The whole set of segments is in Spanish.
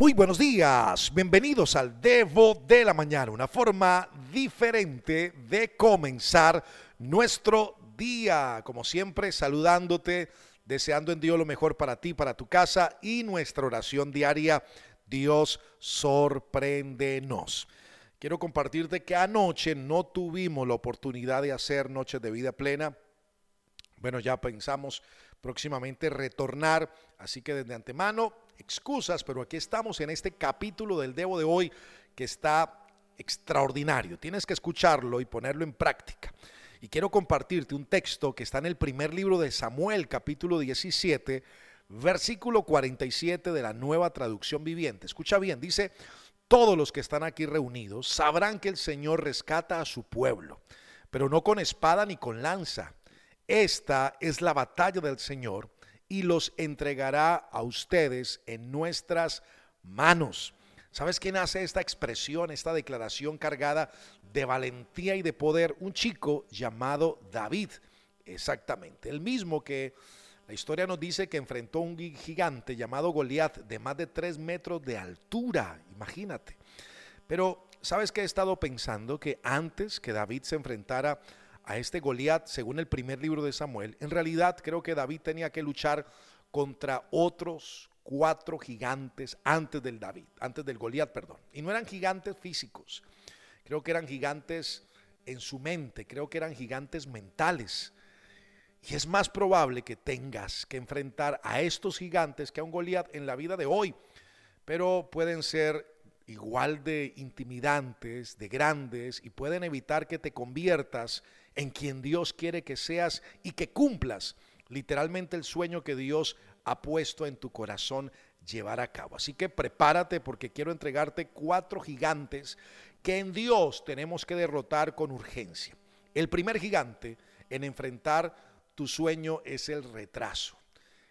Muy buenos días, bienvenidos al Devo de la Mañana, una forma diferente de comenzar nuestro día. Como siempre, saludándote, deseando en Dios lo mejor para ti, para tu casa y nuestra oración diaria. Dios sorpréndenos. Quiero compartirte que anoche no tuvimos la oportunidad de hacer Noches de Vida Plena. Bueno, ya pensamos próximamente retornar, así que desde antemano excusas, pero aquí estamos en este capítulo del Debo de hoy que está extraordinario. Tienes que escucharlo y ponerlo en práctica. Y quiero compartirte un texto que está en el primer libro de Samuel, capítulo 17, versículo 47 de la nueva traducción viviente. Escucha bien, dice, todos los que están aquí reunidos sabrán que el Señor rescata a su pueblo, pero no con espada ni con lanza. Esta es la batalla del Señor y los entregará a ustedes en nuestras manos. ¿Sabes quién hace esta expresión, esta declaración cargada de valentía y de poder? Un chico llamado David, exactamente, el mismo que la historia nos dice que enfrentó a un gigante llamado Goliat de más de tres metros de altura, imagínate. Pero, ¿sabes qué he estado pensando? Que antes que David se enfrentara a este Goliat, según el primer libro de Samuel, en realidad creo que David tenía que luchar contra otros cuatro gigantes antes del David, antes del Goliat, perdón. Y no eran gigantes físicos, creo que eran gigantes en su mente, creo que eran gigantes mentales. Y es más probable que tengas que enfrentar a estos gigantes que a un Goliat en la vida de hoy, pero pueden ser igual de intimidantes, de grandes y pueden evitar que te conviertas en quien Dios quiere que seas y que cumplas literalmente el sueño que Dios ha puesto en tu corazón llevar a cabo. Así que prepárate porque quiero entregarte cuatro gigantes que en Dios tenemos que derrotar con urgencia. El primer gigante en enfrentar tu sueño es el retraso.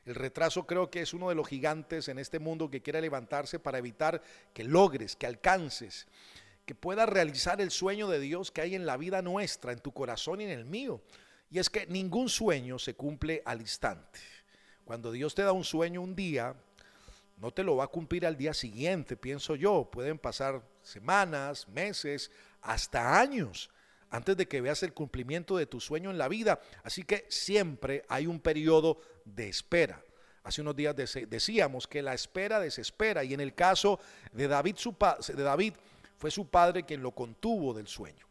El retraso creo que es uno de los gigantes en este mundo que quiere levantarse para evitar que logres, que alcances que pueda realizar el sueño de Dios que hay en la vida nuestra, en tu corazón y en el mío. Y es que ningún sueño se cumple al instante. Cuando Dios te da un sueño un día, no te lo va a cumplir al día siguiente, pienso yo. Pueden pasar semanas, meses, hasta años antes de que veas el cumplimiento de tu sueño en la vida. Así que siempre hay un periodo de espera. Hace unos días decíamos que la espera desespera y en el caso de David, su de David fue su padre quien lo contuvo del sueño.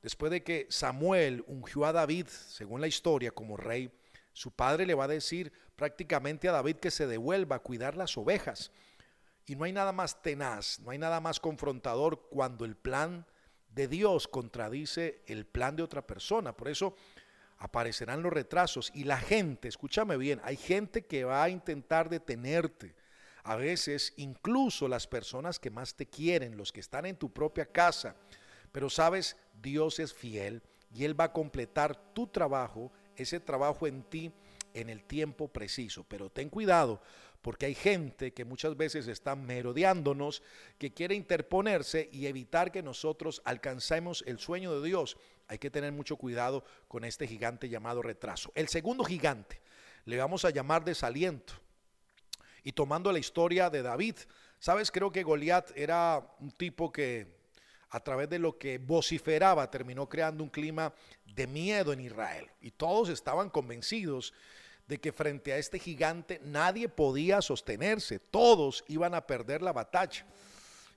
Después de que Samuel ungió a David, según la historia, como rey, su padre le va a decir prácticamente a David que se devuelva a cuidar las ovejas. Y no hay nada más tenaz, no hay nada más confrontador cuando el plan de Dios contradice el plan de otra persona. Por eso aparecerán los retrasos y la gente, escúchame bien, hay gente que va a intentar detenerte, a veces incluso las personas que más te quieren, los que están en tu propia casa. Pero sabes, Dios es fiel y Él va a completar tu trabajo, ese trabajo en ti en el tiempo preciso. Pero ten cuidado porque hay gente que muchas veces está merodeándonos, que quiere interponerse y evitar que nosotros alcancemos el sueño de Dios. Hay que tener mucho cuidado con este gigante llamado retraso. El segundo gigante le vamos a llamar desaliento. Y tomando la historia de David, sabes, creo que Goliat era un tipo que a través de lo que vociferaba terminó creando un clima de miedo en Israel. Y todos estaban convencidos de que frente a este gigante nadie podía sostenerse, todos iban a perder la batalla.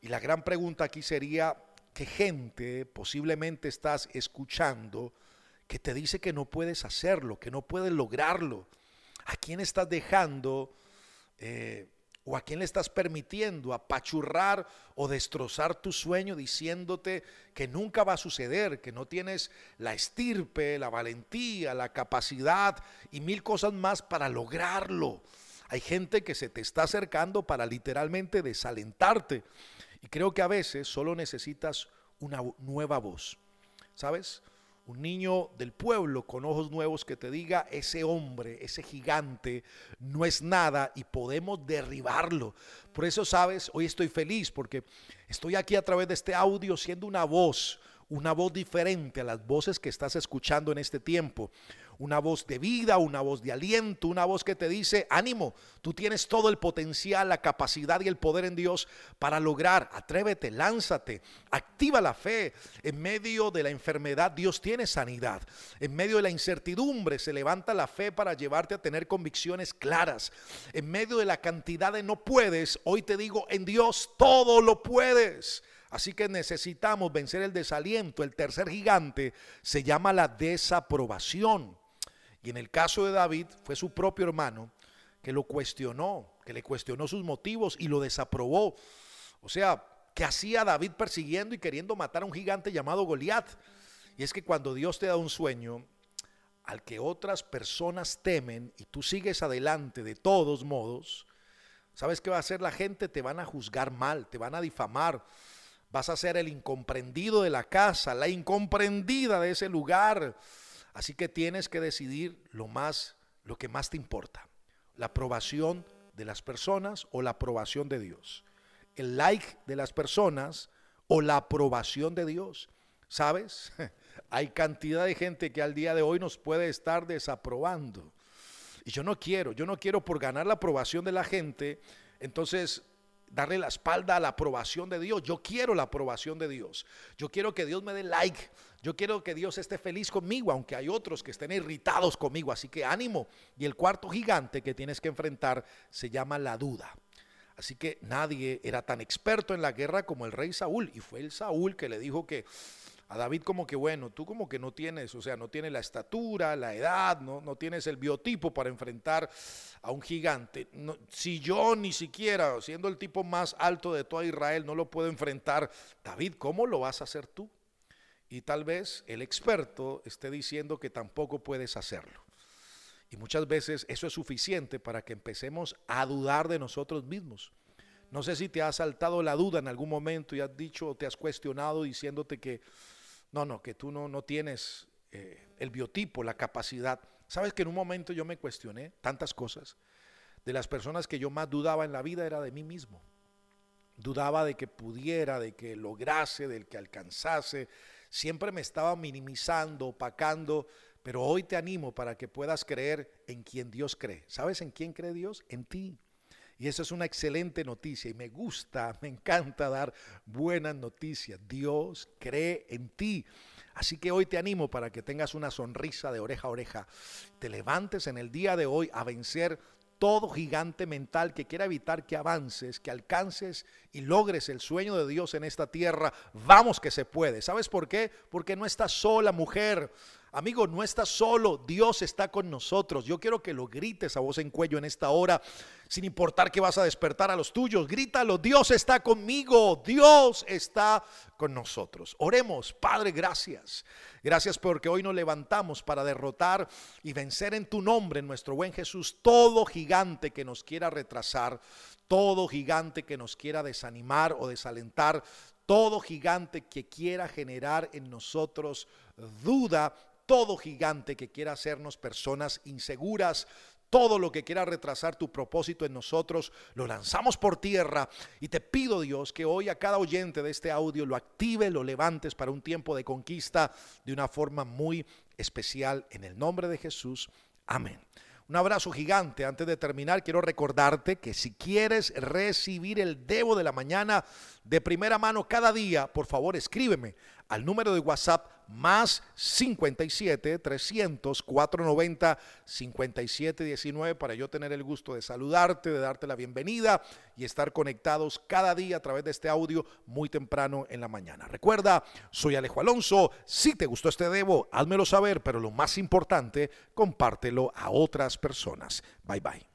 Y la gran pregunta aquí sería, ¿qué gente posiblemente estás escuchando que te dice que no puedes hacerlo, que no puedes lograrlo? ¿A quién estás dejando eh, ¿O a quién le estás permitiendo apachurrar o destrozar tu sueño diciéndote que nunca va a suceder, que no tienes la estirpe, la valentía, la capacidad y mil cosas más para lograrlo? Hay gente que se te está acercando para literalmente desalentarte. Y creo que a veces solo necesitas una nueva voz. ¿Sabes? Un niño del pueblo con ojos nuevos que te diga, ese hombre, ese gigante, no es nada y podemos derribarlo. Por eso, sabes, hoy estoy feliz porque estoy aquí a través de este audio siendo una voz, una voz diferente a las voces que estás escuchando en este tiempo. Una voz de vida, una voz de aliento, una voz que te dice, ánimo, tú tienes todo el potencial, la capacidad y el poder en Dios para lograr, atrévete, lánzate, activa la fe. En medio de la enfermedad Dios tiene sanidad. En medio de la incertidumbre se levanta la fe para llevarte a tener convicciones claras. En medio de la cantidad de no puedes, hoy te digo, en Dios todo lo puedes. Así que necesitamos vencer el desaliento. El tercer gigante se llama la desaprobación. Y en el caso de David fue su propio hermano que lo cuestionó, que le cuestionó sus motivos y lo desaprobó. O sea, que hacía David persiguiendo y queriendo matar a un gigante llamado Goliat. Y es que cuando Dios te da un sueño al que otras personas temen y tú sigues adelante de todos modos, ¿sabes qué va a hacer la gente? Te van a juzgar mal, te van a difamar. Vas a ser el incomprendido de la casa, la incomprendida de ese lugar. Así que tienes que decidir lo más, lo que más te importa. La aprobación de las personas o la aprobación de Dios. El like de las personas o la aprobación de Dios. ¿Sabes? Hay cantidad de gente que al día de hoy nos puede estar desaprobando. Y yo no quiero, yo no quiero por ganar la aprobación de la gente, entonces darle la espalda a la aprobación de Dios. Yo quiero la aprobación de Dios. Yo quiero que Dios me dé like. Yo quiero que Dios esté feliz conmigo, aunque hay otros que estén irritados conmigo. Así que ánimo. Y el cuarto gigante que tienes que enfrentar se llama la duda. Así que nadie era tan experto en la guerra como el rey Saúl. Y fue el Saúl que le dijo que a David como que, bueno, tú como que no tienes, o sea, no tienes la estatura, la edad, no, no tienes el biotipo para enfrentar a un gigante. si yo ni siquiera, siendo el tipo más alto de toda Israel, no lo puedo enfrentar, David, ¿cómo lo vas a hacer tú? Y tal vez el experto esté diciendo que tampoco puedes hacerlo. Y muchas veces eso es suficiente para que empecemos a dudar de nosotros mismos. No sé si te ha saltado la duda en algún momento y has dicho o te has cuestionado diciéndote que no, no, que tú no, no tienes eh, el biotipo, la capacidad. Sabes que en un momento yo me cuestioné tantas cosas. De las personas que yo más dudaba en la vida era de mí mismo. Dudaba de que pudiera, de que lograse, del que alcanzase. Siempre me estaba minimizando, opacando, pero hoy te animo para que puedas creer en quien Dios cree. ¿Sabes en quién cree Dios? En ti. Y eso es una excelente noticia y me gusta, me encanta dar buenas noticias. Dios cree en ti. Así que hoy te animo para que tengas una sonrisa de oreja a oreja. Te levantes en el día de hoy a vencer todo gigante mental que quiera evitar que avances, que alcances y logres el sueño de Dios en esta tierra. Vamos que se puede. ¿Sabes por qué? Porque no estás sola, mujer. Amigo, no estás solo, Dios está con nosotros. Yo quiero que lo grites a voz en cuello en esta hora, sin importar que vas a despertar a los tuyos. Grítalo, Dios está conmigo, Dios está con nosotros. Oremos, Padre, gracias. Gracias porque hoy nos levantamos para derrotar y vencer en tu nombre, nuestro buen Jesús, todo gigante que nos quiera retrasar, todo gigante que nos quiera desanimar o desalentar, todo gigante que quiera generar en nosotros duda todo gigante que quiera hacernos personas inseguras, todo lo que quiera retrasar tu propósito en nosotros, lo lanzamos por tierra y te pido Dios que hoy a cada oyente de este audio lo active, lo levantes para un tiempo de conquista de una forma muy especial en el nombre de Jesús. Amén. Un abrazo gigante. Antes de terminar, quiero recordarte que si quieres recibir el Debo de la mañana de primera mano cada día, por favor escríbeme al número de WhatsApp más 57 300 490 57 19 para yo tener el gusto de saludarte, de darte la bienvenida y estar conectados cada día a través de este audio muy temprano en la mañana. Recuerda, soy Alejo Alonso. Si te gustó este debo, házmelo saber, pero lo más importante, compártelo a otras personas. Bye bye.